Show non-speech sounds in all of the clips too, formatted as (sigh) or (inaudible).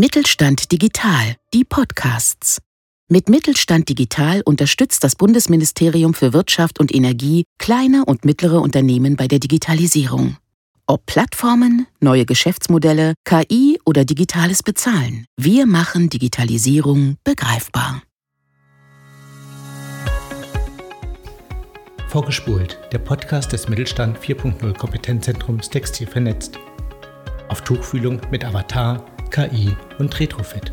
Mittelstand Digital, die Podcasts. Mit Mittelstand Digital unterstützt das Bundesministerium für Wirtschaft und Energie kleine und mittlere Unternehmen bei der Digitalisierung. Ob Plattformen, neue Geschäftsmodelle, KI oder digitales Bezahlen, wir machen Digitalisierung begreifbar. Vorgespult, der Podcast des Mittelstand 4.0 Kompetenzzentrums Textil vernetzt. Auf Tuchfühlung mit Avatar KI und Retrofit.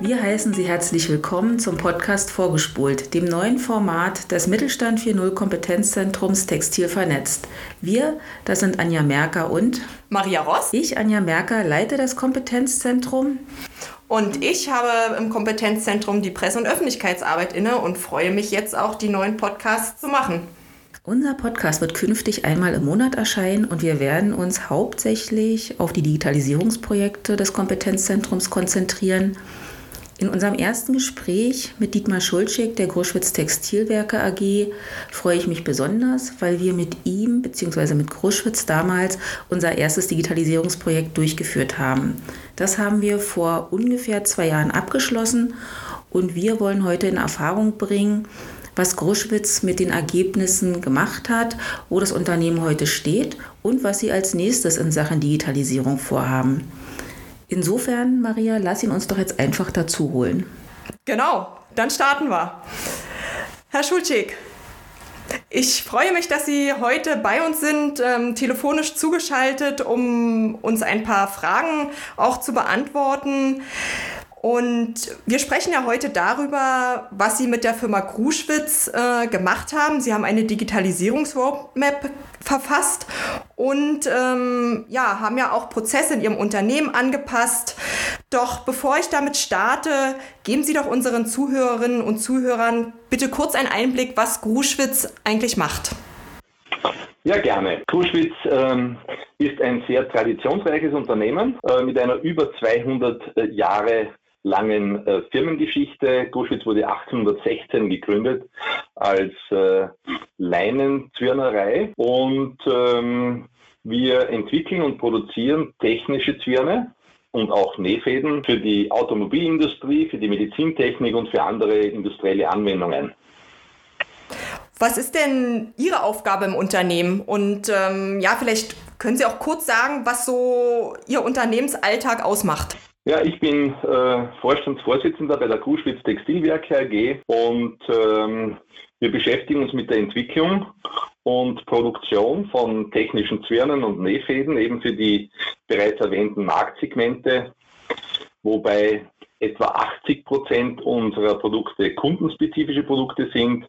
Wir heißen Sie herzlich willkommen zum Podcast Vorgespult, dem neuen Format des Mittelstand 4.0 Kompetenzzentrums Textil vernetzt. Wir, das sind Anja Merker und Maria Ross. Ich, Anja Merker, leite das Kompetenzzentrum. Und ich habe im Kompetenzzentrum die Presse- und Öffentlichkeitsarbeit inne und freue mich jetzt auch, die neuen Podcasts zu machen. Unser Podcast wird künftig einmal im Monat erscheinen und wir werden uns hauptsächlich auf die Digitalisierungsprojekte des Kompetenzzentrums konzentrieren. In unserem ersten Gespräch mit Dietmar Schulzschick der Gruschwitz Textilwerke AG freue ich mich besonders, weil wir mit ihm bzw. mit Gruschwitz damals unser erstes Digitalisierungsprojekt durchgeführt haben. Das haben wir vor ungefähr zwei Jahren abgeschlossen und wir wollen heute in Erfahrung bringen, was Gruschwitz mit den Ergebnissen gemacht hat, wo das Unternehmen heute steht und was sie als nächstes in Sachen Digitalisierung vorhaben. Insofern, Maria, lass ihn uns doch jetzt einfach dazu holen. Genau, dann starten wir. Herr Schulzig, ich freue mich, dass Sie heute bei uns sind, ähm, telefonisch zugeschaltet, um uns ein paar Fragen auch zu beantworten. Und wir sprechen ja heute darüber, was Sie mit der Firma Kruschwitz äh, gemacht haben. Sie haben eine Digitalisierungsroadmap verfasst und ähm, ja, haben ja auch Prozesse in Ihrem Unternehmen angepasst. Doch bevor ich damit starte, geben Sie doch unseren Zuhörerinnen und Zuhörern bitte kurz einen Einblick, was Kruschwitz eigentlich macht. Ja, gerne. Kruschwitz ähm, ist ein sehr traditionsreiches Unternehmen äh, mit einer über 200 äh, Jahre langen äh, Firmengeschichte. Guschwitz wurde 1816 gegründet als äh, Leinenzwirnerei und ähm, wir entwickeln und produzieren technische Zwirne und auch Nähfäden für die Automobilindustrie, für die Medizintechnik und für andere industrielle Anwendungen. Was ist denn Ihre Aufgabe im Unternehmen? Und ähm, ja, vielleicht können Sie auch kurz sagen, was so Ihr Unternehmensalltag ausmacht. Ja, ich bin äh, Vorstandsvorsitzender bei der Kruschwitz Textilwerke AG und ähm, wir beschäftigen uns mit der Entwicklung und Produktion von technischen Zwirnen und Nähfäden eben für die bereits erwähnten Marktsegmente, wobei etwa 80 Prozent unserer Produkte kundenspezifische Produkte sind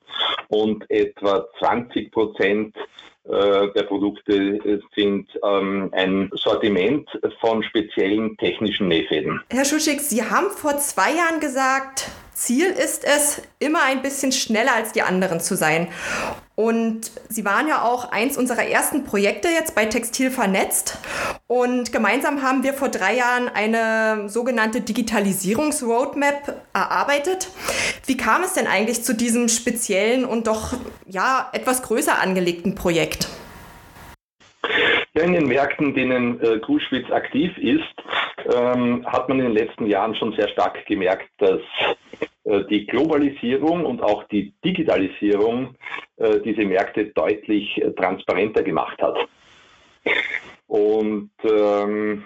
und etwa 20 Prozent äh, der Produkte sind ähm, ein Sortiment von speziellen technischen Nähfäden. Herr Schuschig, Sie haben vor zwei Jahren gesagt, Ziel ist es, immer ein bisschen schneller als die anderen zu sein. Und Sie waren ja auch eins unserer ersten Projekte jetzt bei Textil vernetzt. Und gemeinsam haben wir vor drei Jahren eine sogenannte Digitalisierungsroadmap erarbeitet. Wie kam es denn eigentlich zu diesem speziellen und doch ja etwas größer angelegten Projekt? Ja, in den Märkten, denen äh, Kruschwitz aktiv ist, ähm, hat man in den letzten Jahren schon sehr stark gemerkt, dass äh, die Globalisierung und auch die Digitalisierung äh, diese Märkte deutlich äh, transparenter gemacht hat. Und ähm,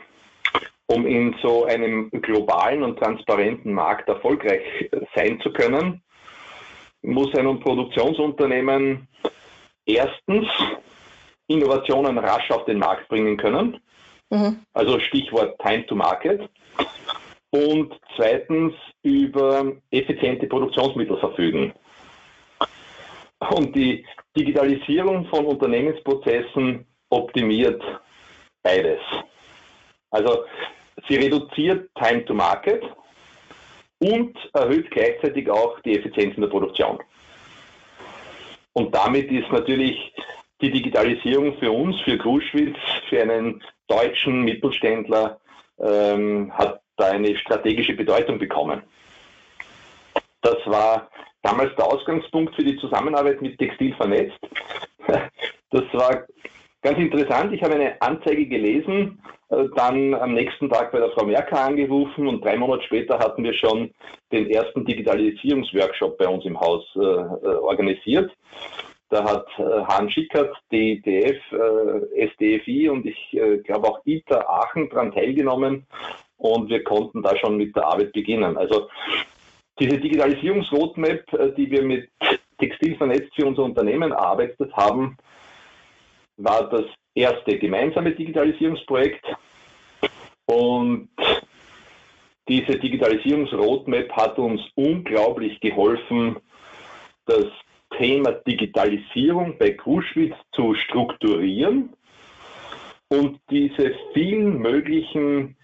um in so einem globalen und transparenten Markt erfolgreich sein zu können, muss ein Produktionsunternehmen erstens Innovationen rasch auf den Markt bringen können. Mhm. Also Stichwort Time to Market. Und zweitens über effiziente Produktionsmittel verfügen. Und die Digitalisierung von Unternehmensprozessen optimiert beides. Also sie reduziert Time to Market und erhöht gleichzeitig auch die Effizienz in der Produktion. Und damit ist natürlich die Digitalisierung für uns, für Kruschwitz, für einen deutschen Mittelständler, ähm, hat da eine strategische Bedeutung bekommen. Das war damals der Ausgangspunkt für die Zusammenarbeit mit Textil vernetzt. (laughs) Das war ganz interessant. Ich habe eine Anzeige gelesen, äh, dann am nächsten Tag bei der Frau Merker angerufen und drei Monate später hatten wir schon den ersten Digitalisierungsworkshop bei uns im Haus äh, äh organisiert. Da hat äh, Hahn Schickert, DITF, äh, SDFI und ich äh, glaube auch ITA Aachen daran teilgenommen und wir konnten da schon mit der Arbeit beginnen. Also diese Digitalisierungsroadmap, äh, die wir mit Textil vernetzt für unser Unternehmen erarbeitet haben, war das erste gemeinsame Digitalisierungsprojekt. Und diese Digitalisierungsroadmap hat uns unglaublich geholfen, das Thema Digitalisierung bei Kruschwitz zu strukturieren und diese vielen möglichen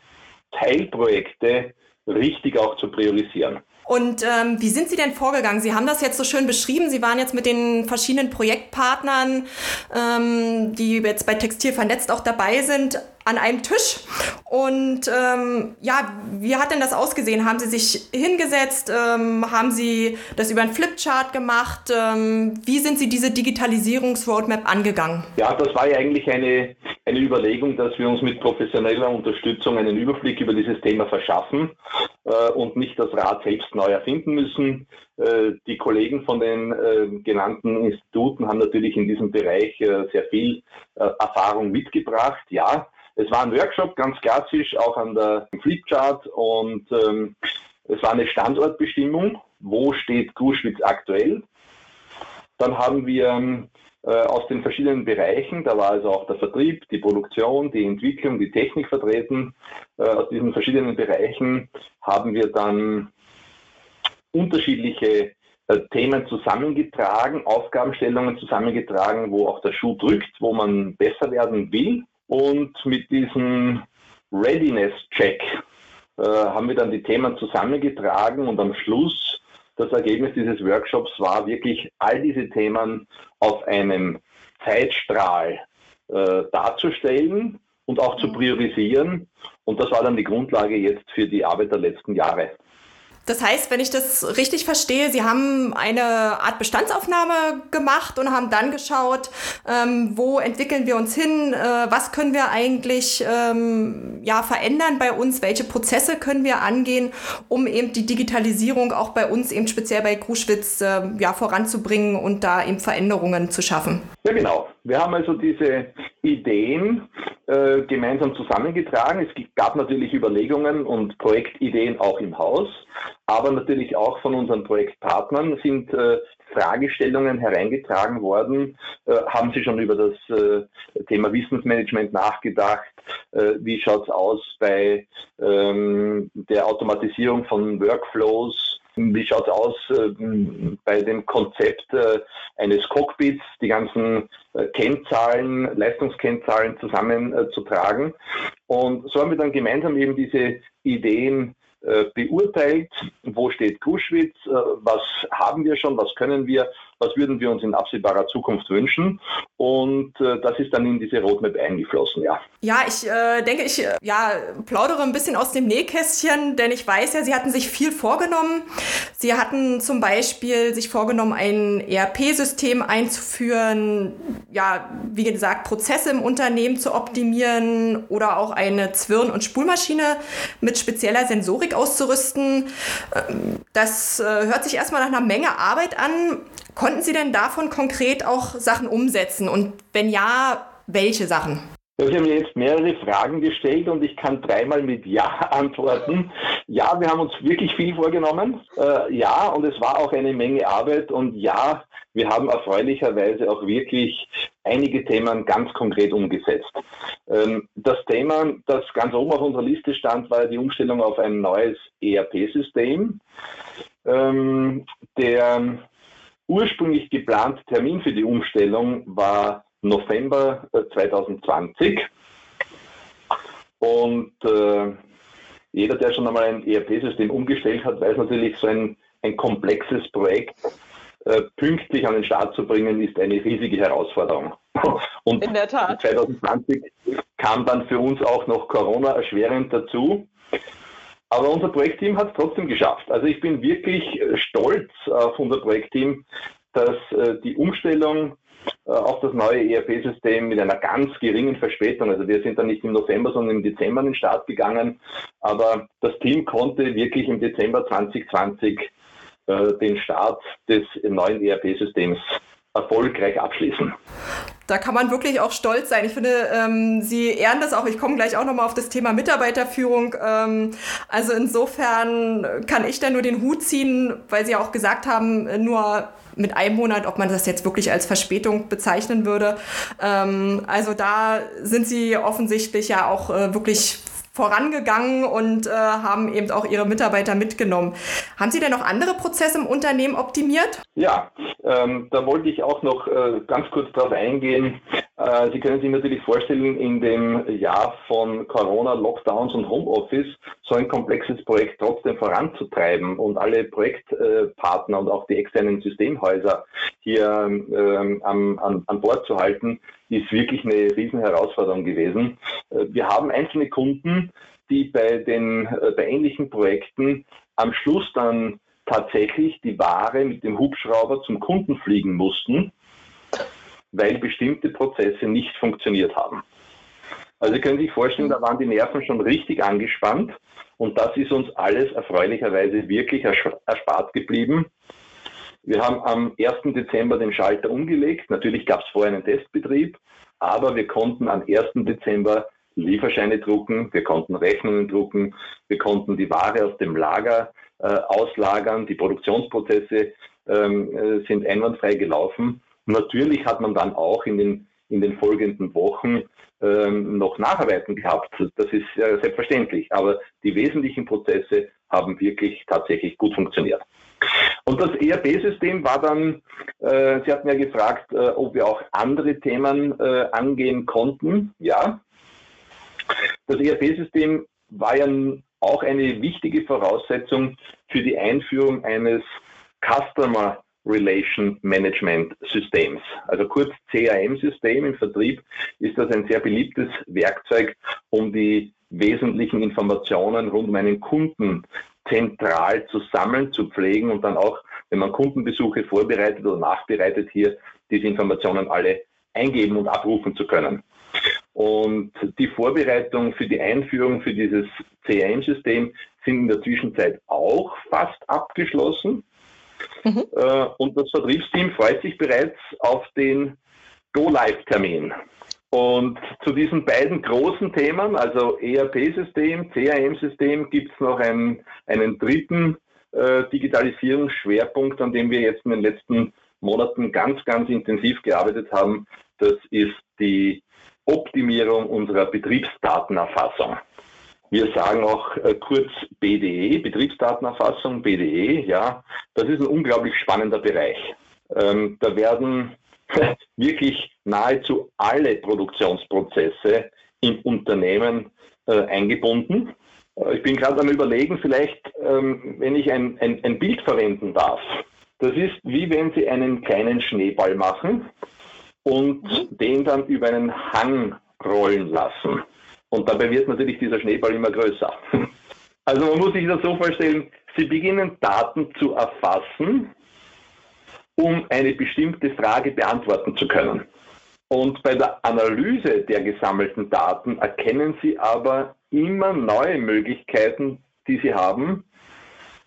Teilprojekte richtig auch zu priorisieren. Und ähm, wie sind Sie denn vorgegangen? Sie haben das jetzt so schön beschrieben. Sie waren jetzt mit den verschiedenen Projektpartnern, ähm, die jetzt bei Textil vernetzt auch dabei sind, an einem Tisch. Und ähm, ja, wie hat denn das ausgesehen? Haben Sie sich hingesetzt? Ähm, haben Sie das über einen Flipchart gemacht? Ähm, wie sind Sie diese Digitalisierungsroadmap angegangen? Ja, das war ja eigentlich eine, eine Überlegung, dass wir uns mit professioneller Unterstützung einen Überblick über dieses Thema verschaffen äh, und nicht das Rad selbst neu erfinden müssen. Äh, die Kollegen von den äh, genannten Instituten haben natürlich in diesem Bereich äh, sehr viel äh, Erfahrung mitgebracht. Ja, es war ein Workshop, ganz klassisch, auch an der Flipchart und ähm, es war eine Standortbestimmung. Wo steht Kruschwitz aktuell? Dann haben wir ähm, äh, aus den verschiedenen Bereichen, da war also auch der Vertrieb, die Produktion, die Entwicklung, die Technik vertreten. Äh, aus diesen verschiedenen Bereichen haben wir dann unterschiedliche äh, Themen zusammengetragen, Aufgabenstellungen zusammengetragen, wo auch der Schuh drückt, wo man besser werden will. Und mit diesem Readiness-Check äh, haben wir dann die Themen zusammengetragen und am Schluss das Ergebnis dieses Workshops war wirklich all diese Themen auf einem Zeitstrahl äh, darzustellen und auch zu priorisieren. Und das war dann die Grundlage jetzt für die Arbeit der letzten Jahre. Das heißt, wenn ich das richtig verstehe, Sie haben eine Art Bestandsaufnahme gemacht und haben dann geschaut, ähm, wo entwickeln wir uns hin, äh, was können wir eigentlich ähm, ja, verändern bei uns, welche Prozesse können wir angehen, um eben die Digitalisierung auch bei uns, eben speziell bei Kruschwitz, äh, ja, voranzubringen und da eben Veränderungen zu schaffen. Ja, genau. Wir haben also diese Ideen äh, gemeinsam zusammengetragen. Es gab natürlich Überlegungen und Projektideen auch im Haus, aber natürlich auch von unseren Projektpartnern sind äh, Fragestellungen hereingetragen worden. Äh, haben Sie schon über das äh, Thema Wissensmanagement nachgedacht? Äh, wie schaut es aus bei ähm, der Automatisierung von Workflows? Wie schaut es aus äh, bei dem Konzept äh, eines Cockpits, die ganzen äh, Kennzahlen, Leistungskennzahlen zusammenzutragen? Und so haben wir dann gemeinsam eben diese Ideen äh, beurteilt, wo steht Kruschwitz, äh, was haben wir schon, was können wir, was würden wir uns in absehbarer Zukunft wünschen. Und äh, das ist dann in diese Roadmap eingeflossen, ja. Ja, ich äh, denke, ich äh, ja, plaudere ein bisschen aus dem Nähkästchen, denn ich weiß ja, Sie hatten sich viel vorgenommen. Sie hatten zum Beispiel sich vorgenommen, ein ERP-System einzuführen, ja, wie gesagt, Prozesse im Unternehmen zu optimieren oder auch eine Zwirn- und Spulmaschine mit spezieller Sensorik auszurüsten. Ähm, das äh, hört sich erstmal nach einer Menge Arbeit an. Konnten Sie denn davon konkret auch Sachen umsetzen? Und wenn ja, welche Sachen? Sie haben jetzt mehrere Fragen gestellt und ich kann dreimal mit Ja (laughs) antworten. Ja, wir haben uns wirklich viel vorgenommen. Äh, ja, und es war auch eine Menge Arbeit. Und ja, wir haben erfreulicherweise auch wirklich einige Themen ganz konkret umgesetzt. Ähm, das Thema, das ganz oben auf unserer Liste stand, war die Umstellung auf ein neues ERP-System. Ähm, der ursprünglich geplante Termin für die Umstellung war November 2020. Äh, Und äh, jeder, der schon einmal ein ERP-System umgestellt hat, weiß natürlich, so ein, ein komplexes Projekt äh, pünktlich an den Start zu bringen, ist eine riesige Herausforderung. Und In der Tat. 2020 kam dann für uns auch noch Corona erschwerend dazu. Aber unser Projektteam hat es trotzdem geschafft. Also ich bin wirklich stolz auf unser Projektteam, dass äh, die Umstellung äh, auf das neue ERP-System mit einer ganz geringen Verspätung. Also wir sind dann nicht im November, sondern im Dezember in den Start gegangen. Aber das Team konnte wirklich im Dezember 2020 äh, den Start des neuen ERP-Systems erfolgreich abschließen. Da kann man wirklich auch stolz sein. Ich finde, ähm, Sie ehren das auch. Ich komme gleich auch nochmal auf das Thema Mitarbeiterführung. Ähm, also insofern kann ich da nur den Hut ziehen, weil Sie ja auch gesagt haben, nur mit einem Monat, ob man das jetzt wirklich als Verspätung bezeichnen würde. Ähm, also da sind Sie offensichtlich ja auch äh, wirklich vorangegangen und äh, haben eben auch ihre Mitarbeiter mitgenommen. Haben Sie denn noch andere Prozesse im Unternehmen optimiert? Ja, ähm, da wollte ich auch noch äh, ganz kurz darauf eingehen. Äh, Sie können sich natürlich vorstellen, in dem Jahr von Corona, Lockdowns und Homeoffice so ein komplexes Projekt trotzdem voranzutreiben und alle Projektpartner und auch die externen Systemhäuser hier ähm, an, an, Bord zu halten, ist wirklich eine riesen Herausforderung gewesen. Äh, wir haben einzelne Kunden, die bei den äh, bei ähnlichen Projekten am Schluss dann tatsächlich die Ware mit dem Hubschrauber zum Kunden fliegen mussten, weil bestimmte Prozesse nicht funktioniert haben. Also Sie können sich vorstellen, da waren die Nerven schon richtig angespannt und das ist uns alles erfreulicherweise wirklich erspart geblieben. Wir haben am 1. Dezember den Schalter umgelegt. Natürlich gab es vorher einen Testbetrieb, aber wir konnten am 1. Dezember Lieferscheine drucken, wir konnten Rechnungen drucken, wir konnten die Ware aus dem Lager äh, auslagern, die Produktionsprozesse ähm, äh, sind einwandfrei gelaufen. Natürlich hat man dann auch in den, in den folgenden Wochen ähm, noch Nacharbeiten gehabt. Das ist äh, selbstverständlich, aber die wesentlichen Prozesse haben wirklich tatsächlich gut funktioniert. Und das ERP-System war dann, äh, Sie hatten ja gefragt, äh, ob wir auch andere Themen äh, angehen konnten. Ja. Das ERP-System war ja auch eine wichtige Voraussetzung für die Einführung eines Customer Relation Management Systems. Also kurz CRM-System im Vertrieb ist das ein sehr beliebtes Werkzeug, um die wesentlichen Informationen rund um einen Kunden zentral zu sammeln, zu pflegen und dann auch, wenn man Kundenbesuche vorbereitet oder nachbereitet, hier diese Informationen alle eingeben und abrufen zu können. Und die Vorbereitung für die Einführung für dieses CRM-System sind in der Zwischenzeit auch fast abgeschlossen. Mhm. Äh, und das Vertriebsteam freut sich bereits auf den Go-Live-Termin. Und zu diesen beiden großen Themen, also ERP-System, CRM-System, gibt es noch einen, einen dritten äh, Digitalisierungsschwerpunkt, an dem wir jetzt in den letzten Monaten ganz, ganz intensiv gearbeitet haben. Das ist die Optimierung unserer Betriebsdatenerfassung. Wir sagen auch äh, kurz BDE, Betriebsdatenerfassung, BDE, ja. Das ist ein unglaublich spannender Bereich. Ähm, da werden (laughs) wirklich nahezu alle Produktionsprozesse im Unternehmen äh, eingebunden. Äh, ich bin gerade am Überlegen, vielleicht, ähm, wenn ich ein, ein, ein Bild verwenden darf. Das ist wie wenn Sie einen kleinen Schneeball machen und mhm. den dann über einen Hang rollen lassen. Und dabei wird natürlich dieser Schneeball immer größer. (laughs) Also man muss sich das so vorstellen, Sie beginnen Daten zu erfassen um eine bestimmte Frage beantworten zu können. Und bei der Analyse der gesammelten Daten erkennen Sie aber immer neue Möglichkeiten, die Sie haben,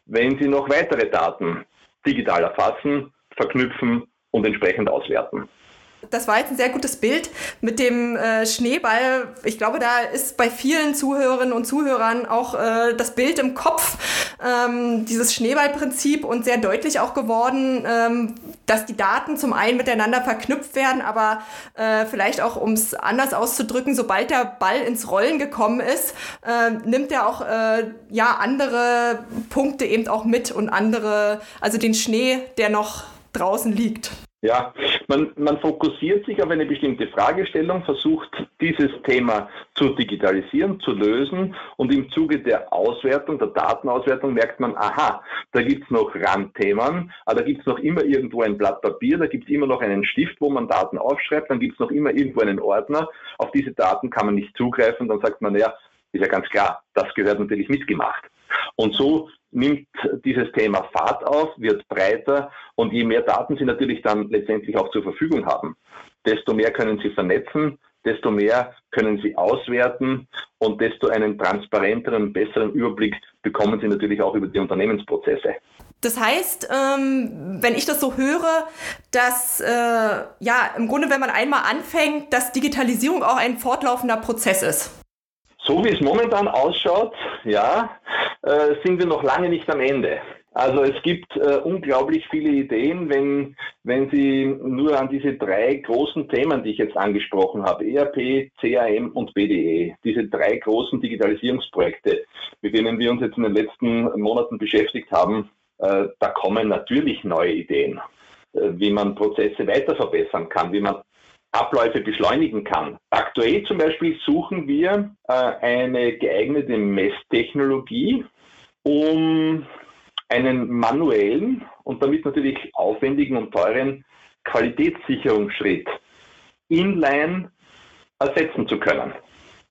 wenn Sie noch weitere Daten digital erfassen, verknüpfen und entsprechend auswerten das war jetzt ein sehr gutes Bild mit dem äh, Schneeball. Ich glaube, da ist bei vielen Zuhörerinnen und Zuhörern auch äh, das Bild im Kopf, ähm, dieses Schneeballprinzip und sehr deutlich auch geworden, ähm, dass die Daten zum einen miteinander verknüpft werden, aber äh, vielleicht auch, um es anders auszudrücken, sobald der Ball ins Rollen gekommen ist, äh, nimmt er auch äh, ja andere Punkte eben auch mit und andere, also den Schnee, der noch draußen liegt. Ja, man, man fokussiert sich auf eine bestimmte Fragestellung, versucht dieses Thema zu digitalisieren, zu lösen und im Zuge der Auswertung, der Datenauswertung merkt man, aha, da gibt's noch Randthemen, aber da gibt's noch immer irgendwo ein Blatt Papier, da gibt's immer noch einen Stift, wo man Daten aufschreibt, dann gibt's noch immer irgendwo einen Ordner, auf diese Daten kann man nicht zugreifen, dann sagt man, ja, ist ja ganz klar, das gehört natürlich mitgemacht. Und so nimmt dieses Thema Fahrt auf, wird breiter und je mehr Daten Sie natürlich dann letztendlich auch zur Verfügung haben, desto mehr können Sie vernetzen, desto mehr können Sie auswerten und desto einen transparenteren, besseren Überblick bekommen Sie natürlich auch über die Unternehmensprozesse. Das heißt, ähm, wenn ich das so höre, dass äh, ja im Grunde, wenn man einmal anfängt, dass Digitalisierung auch ein fortlaufender Prozess ist. So wie es momentan ausschaut, ja, äh, sind wir noch lange nicht am Ende. Also es gibt äh, unglaublich viele Ideen, wenn, wenn Sie nur an diese drei großen Themen, die ich jetzt angesprochen habe, ERP, CAM und BDE, diese drei großen Digitalisierungsprojekte, mit denen wir uns jetzt in den letzten Monaten beschäftigt haben, äh, da kommen natürlich neue Ideen, äh, wie man Prozesse weiter verbessern kann, wie man Abläufe beschleunigen kann. Aktuell zum Beispiel suchen wir äh, eine geeignete Messtechnologie, um einen manuellen und damit natürlich aufwendigen und teuren Qualitätssicherungsschritt inline ersetzen zu können.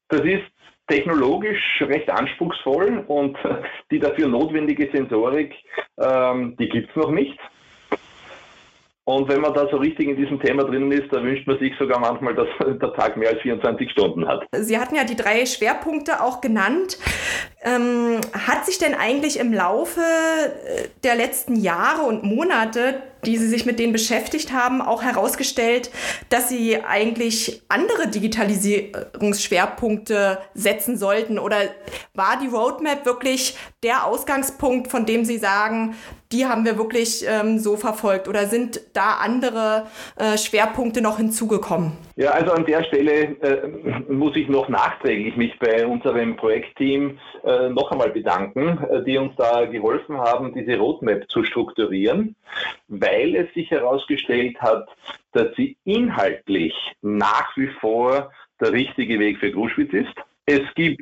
Das ist technologisch recht anspruchsvoll und (laughs) die dafür notwendige Sensorik, ähm, die gibt es noch nicht. Und wenn man da so richtig in diesem Thema drin ist, da wünscht man sich sogar manchmal, dass (laughs) der Tag mehr als 24 Stunden hat. Sie hatten ja die drei Schwerpunkte auch genannt. Ähm, hat sich denn eigentlich im Laufe äh, der letzten Jahre und Monate die Sie sich mit denen beschäftigt haben, auch herausgestellt, dass Sie eigentlich andere Digitalisierungsschwerpunkte setzen sollten? Oder war die Roadmap wirklich der Ausgangspunkt, von dem Sie sagen, die haben wir wirklich ähm, so verfolgt? Oder sind da andere äh, Schwerpunkte noch hinzugekommen? Ja, also an der Stelle äh, muss ich noch nachträglich mich bei unserem Projektteam äh, noch einmal bedanken, äh, die uns da geholfen haben, diese Roadmap zu strukturieren, weil es sich herausgestellt hat, dass sie inhaltlich nach wie vor der richtige Weg für Gruschwitz ist. Es gibt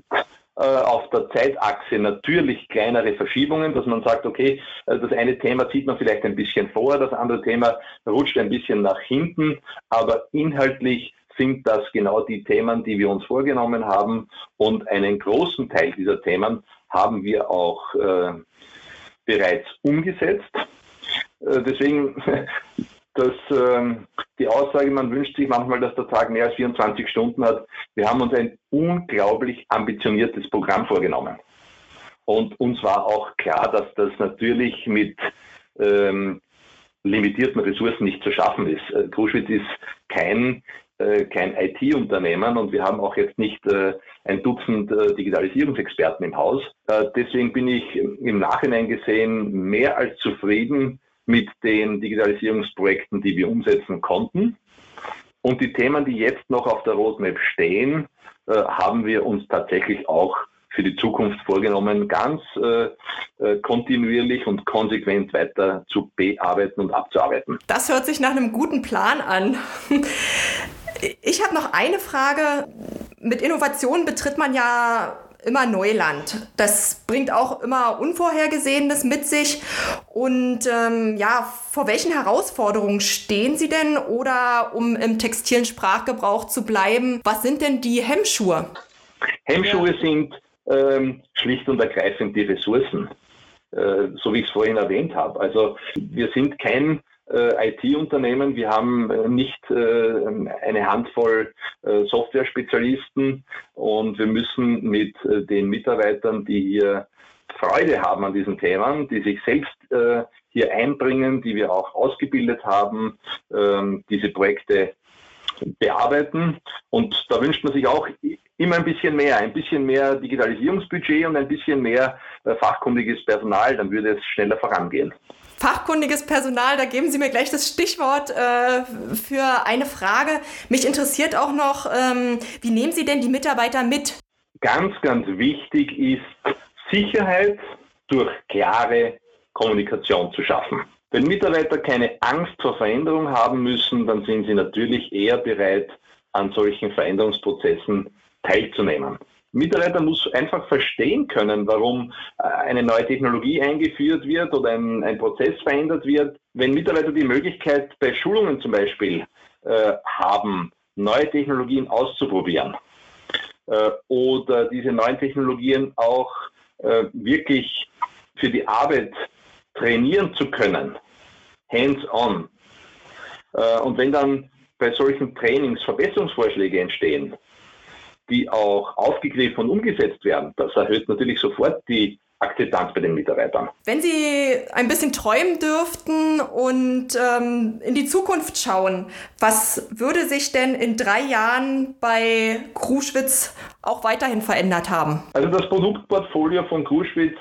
auf der Zeitachse natürlich kleinere Verschiebungen, dass man sagt, okay, äh, das eine Thema zieht man vielleicht ein bisschen vor, das andere Thema rutscht ein bisschen nach hinten, aber inhaltlich sind das genau die Themen, die wir uns vorgenommen haben und einen großen Teil dieser Themen haben wir auch äh, bereits umgesetzt. Äh, deswegen dass ähm, die Aussage, man wünscht sich manchmal, dass der Tag mehr als 24 Stunden hat. Wir haben uns ein unglaublich ambitioniertes Programm vorgenommen. Und uns war auch klar, dass das natürlich mit ähm, limitierten Ressourcen nicht zu schaffen ist. Äh, Kruschwitz ist kein, äh, kein IT-Unternehmen und wir haben auch jetzt nicht äh, ein Dutzend äh, Digitalisierungsexperten im Haus. Äh, deswegen bin ich im Nachhinein gesehen mehr als zufrieden mit den Digitalisierungsprojekten, die wir umsetzen konnten. Und die Themen, die jetzt noch auf der Roadmap stehen, äh, haben wir uns tatsächlich auch für die Zukunft vorgenommen, ganz äh, äh kontinuierlich und konsequent weiter zu bearbeiten und abzuarbeiten. Das hört sich nach einem guten Plan an. Ich habe noch eine Frage. Mit Innovationen betritt man ja immer Neuland. Das bringt auch immer Unvorhergesehenes mit sich. Und ähm, ja, vor welchen Herausforderungen stehen Sie denn? Oder um im textilen Sprachgebrauch zu bleiben, was sind denn die Hemmschuhe? Hemmschuhe sind ähm, schlicht und ergreifend die Ressourcen, äh, so wie ich es vorhin erwähnt habe. Also wir sind kein IT-Unternehmen. Wir haben äh, nicht äh, eine Handvoll Software-Spezialisten und wir müssen mit den Mitarbeitern, die hier Freude haben an diesen Themen, die sich selbst hier einbringen, die wir auch ausgebildet haben, ähm, diese Projekte bearbeiten. Und da wünscht man sich auch immer ein bisschen mehr, ein bisschen mehr Digitalisierungsbudget und ein bisschen mehr fachkundiges Personal, dann würde es schneller vorangehen fachkundiges Personal, da geben Sie mir gleich das Stichwort äh, für eine Frage. Mich interessiert auch noch, ähm, wie nehmen Sie denn die Mitarbeiter mit? Ganz, ganz wichtig ist Sicherheit durch klare Kommunikation zu schaffen. Wenn Mitarbeiter keine Angst vor Veränderung haben müssen, dann sind sie natürlich eher bereit, an solchen Veränderungsprozessen teilzunehmen. Mitarbeiter muss einfach verstehen können, warum äh, eine neue Technologie eingeführt wird oder ein, ein Prozess verändert wird. Wenn Mitarbeiter die Möglichkeit bei Schulungen zum Beispiel äh, haben, neue Technologien auszuprobieren äh, oder diese neuen Technologien auch äh, wirklich für die Arbeit trainieren zu können, hands-on. Äh, und wenn dann bei solchen Trainings Verbesserungsvorschläge entstehen, die auch aufgegriffen und umgesetzt werden, das erhöht natürlich sofort die Akzeptanz bei den Mitarbeitern. Wenn Sie ein bisschen träumen dürften und ähm, in die Zukunft schauen, was würde sich denn in drei Jahren bei Kruschwitz auch weiterhin verändert haben? Also das Produktportfolio von Kruschwitz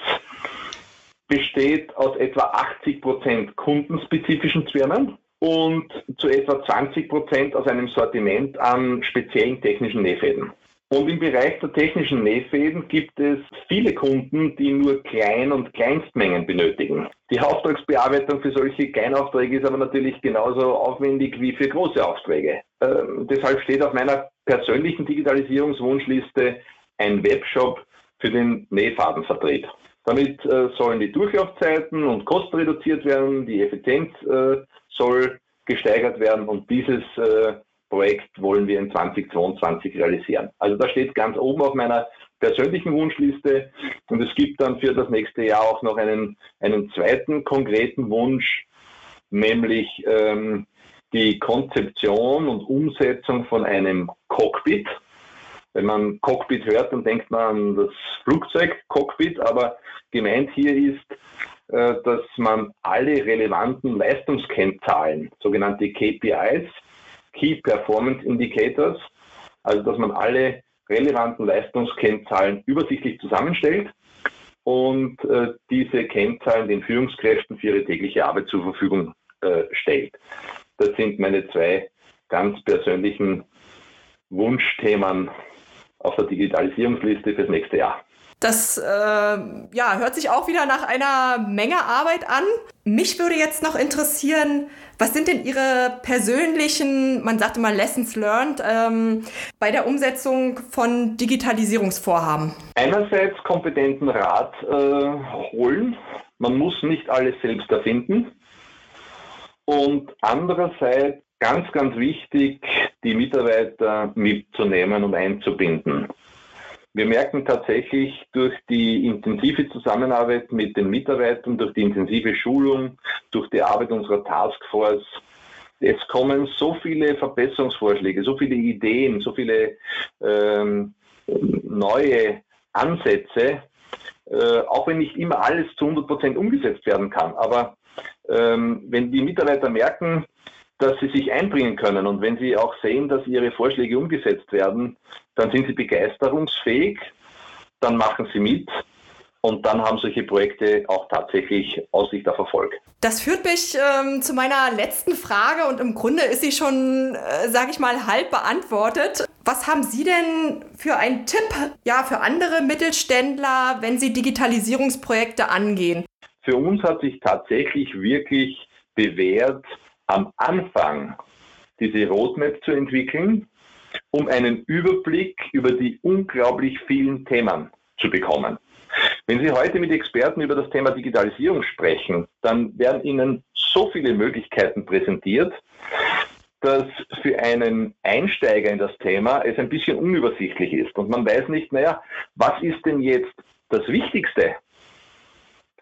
besteht aus etwa 80 Prozent kundenspezifischen Zwirnen und zu etwa 20 Prozent aus einem Sortiment an speziellen technischen Nähfäden. Und im Bereich der technischen Nähfäden gibt es viele Kunden, die nur Klein- und Kleinstmengen benötigen. Die Auftragsbearbeitung für solche Kleinaufträge ist aber natürlich genauso aufwendig wie für große Aufträge. Ähm, deshalb steht auf meiner persönlichen Digitalisierungswunschliste ein Webshop für den Nähfadenvertrieb. Damit äh, sollen die Durchlaufzeiten und Kosten reduziert werden, die Effizienz äh, soll gesteigert werden und dieses äh, Projekt wollen wir in 2022 realisieren. Also da steht ganz oben auf meiner persönlichen Wunschliste und es gibt dann für das nächste Jahr auch noch einen, einen zweiten konkreten Wunsch, nämlich ähm, die Konzeption und Umsetzung von einem Cockpit. Wenn man Cockpit hört, dann denkt man an das Flugzeug-Cockpit, aber gemeint hier ist, äh, dass man alle relevanten Leistungskennzahlen, sogenannte KPIs, Key Performance Indicators, also dass man alle relevanten Leistungskennzahlen übersichtlich zusammenstellt und äh, diese Kennzahlen den Führungskräften für ihre tägliche Arbeit zur Verfügung äh, stellt. Das sind meine zwei ganz persönlichen Wunschthemen auf der Digitalisierungsliste fürs nächste Jahr. Das äh, ja, hört sich auch wieder nach einer Menge Arbeit an. Mich würde jetzt noch interessieren, was sind denn Ihre persönlichen, man sagte mal Lessons learned, ähm, bei der Umsetzung von Digitalisierungsvorhaben? Einerseits kompetenten Rat äh, holen. Man muss nicht alles selbst erfinden. Und andererseits ganz, ganz wichtig, die Mitarbeiter mitzunehmen und einzubinden. Wir merken tatsächlich durch die intensive Zusammenarbeit mit den Mitarbeitern, durch die intensive Schulung, durch die Arbeit unserer Taskforce, es kommen so viele Verbesserungsvorschläge, so viele Ideen, so viele ähm, neue Ansätze, äh, auch wenn nicht immer alles zu 100 Prozent umgesetzt werden kann. Aber ähm, wenn die Mitarbeiter merken, dass sie sich einbringen können und wenn sie auch sehen, dass ihre Vorschläge umgesetzt werden, dann sind sie begeisterungsfähig, dann machen sie mit und dann haben solche Projekte auch tatsächlich Aussicht auf Erfolg. Das führt mich ähm, zu meiner letzten Frage und im Grunde ist sie schon, äh, sage ich mal, halb beantwortet. Was haben Sie denn für einen Tipp ja, für andere Mittelständler, wenn sie Digitalisierungsprojekte angehen? Für uns hat sich tatsächlich wirklich bewährt, am Anfang diese Roadmap zu entwickeln, um einen Überblick über die unglaublich vielen Themen zu bekommen. Wenn Sie heute mit Experten über das Thema Digitalisierung sprechen, dann werden Ihnen so viele Möglichkeiten präsentiert, dass für einen Einsteiger in das Thema es ein bisschen unübersichtlich ist und man weiß nicht, naja, was ist denn jetzt das Wichtigste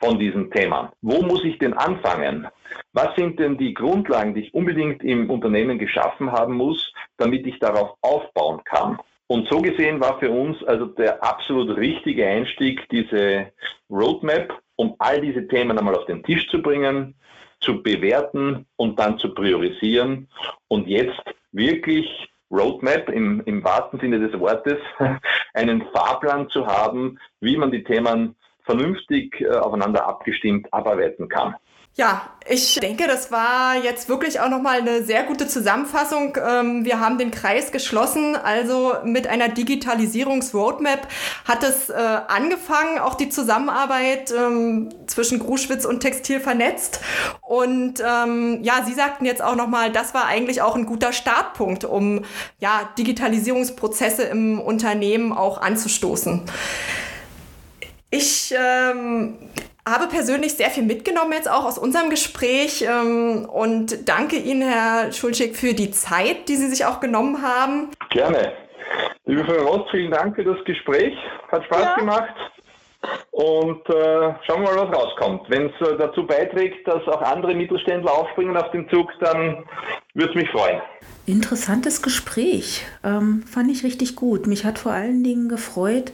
von diesem Thema? Wo muss ich denn anfangen? Was sind denn die Grundlagen, die ich unbedingt im Unternehmen geschaffen haben muss, damit ich darauf aufbauen kann? Und so gesehen war für uns also der absolut richtige Einstieg diese Roadmap, um all diese Themen einmal auf den Tisch zu bringen, zu bewerten und dann zu priorisieren und jetzt wirklich Roadmap im, im wahrsten Sinne des Wortes, (laughs) einen Fahrplan zu haben, wie man die Themen vernünftig äh, aufeinander abgestimmt abarbeiten kann. Ja, ich denke, das war jetzt wirklich auch nochmal eine sehr gute Zusammenfassung. Ähm, wir haben den Kreis geschlossen. Also mit einer Digitalisierungsroadmap hat es äh, angefangen, auch die Zusammenarbeit ähm, zwischen Gruschwitz und Textil vernetzt. Und ähm, ja, Sie sagten jetzt auch nochmal, das war eigentlich auch ein guter Startpunkt, um ja, Digitalisierungsprozesse im Unternehmen auch anzustoßen. Ich ähm, habe persönlich sehr viel mitgenommen jetzt auch aus unserem Gespräch ähm, und danke Ihnen, Herr Schulschig, für die Zeit, die Sie sich auch genommen haben. Gerne. Liebe Frau Ross, vielen Dank für das Gespräch. Hat Spaß ja. gemacht. und äh, schauen wir mal, was rauskommt. Wenn es äh, dazu beiträgt, dass auch andere Mittelständler aufspringen auf den Zug, dann würde es mich freuen. Interessantes Gespräch. Ähm, fand ich richtig gut. Mich hat vor allen Dingen gefreut,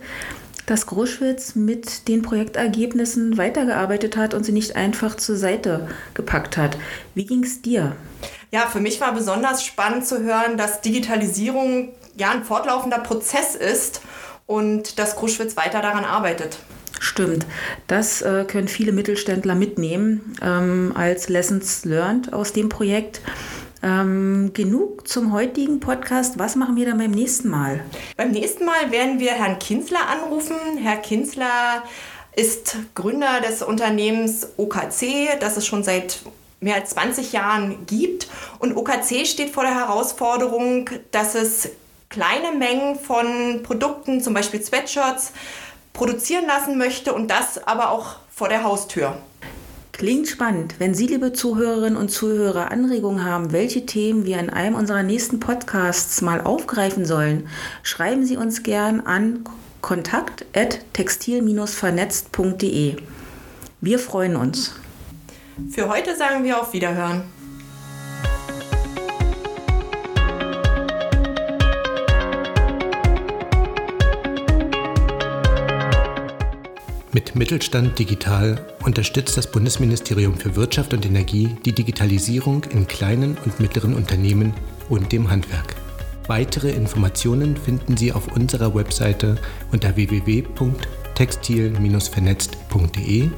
dass Gruschwitz mit den Projektergebnissen weitergearbeitet hat und sie nicht einfach zur Seite gepackt hat. Wie ging es dir? Ja, für mich war besonders spannend zu hören, dass Digitalisierung ja ein fortlaufender Prozess ist und dass Kruschwitz weiter daran arbeitet. Stimmt, das äh, können viele Mittelständler mitnehmen ähm, als Lessons learned aus dem Projekt. Ähm, genug zum heutigen Podcast. Was machen wir dann beim nächsten Mal? Beim nächsten Mal werden wir Herrn Kinsler anrufen. Herr Kinsler ist Gründer des Unternehmens OKC, das es schon seit mehr als 20 Jahren gibt. Und OKC steht vor der Herausforderung, dass es kleine Mengen von Produkten, zum Beispiel Sweatshirts, produzieren lassen möchte und das aber auch vor der Haustür. Klingt spannend. Wenn Sie, liebe Zuhörerinnen und Zuhörer, Anregungen haben, welche Themen wir in einem unserer nächsten Podcasts mal aufgreifen sollen, schreiben Sie uns gern an kontakt.textil-vernetzt.de. Wir freuen uns. Für heute sagen wir auf Wiederhören. Mit Mittelstand Digital unterstützt das Bundesministerium für Wirtschaft und Energie die Digitalisierung in kleinen und mittleren Unternehmen und dem Handwerk. Weitere Informationen finden Sie auf unserer Webseite unter www.textil-vernetzt.de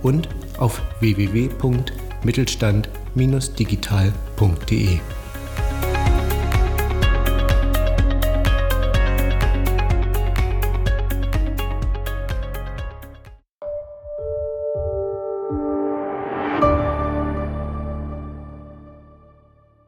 und auf www.mittelstand-digital.de.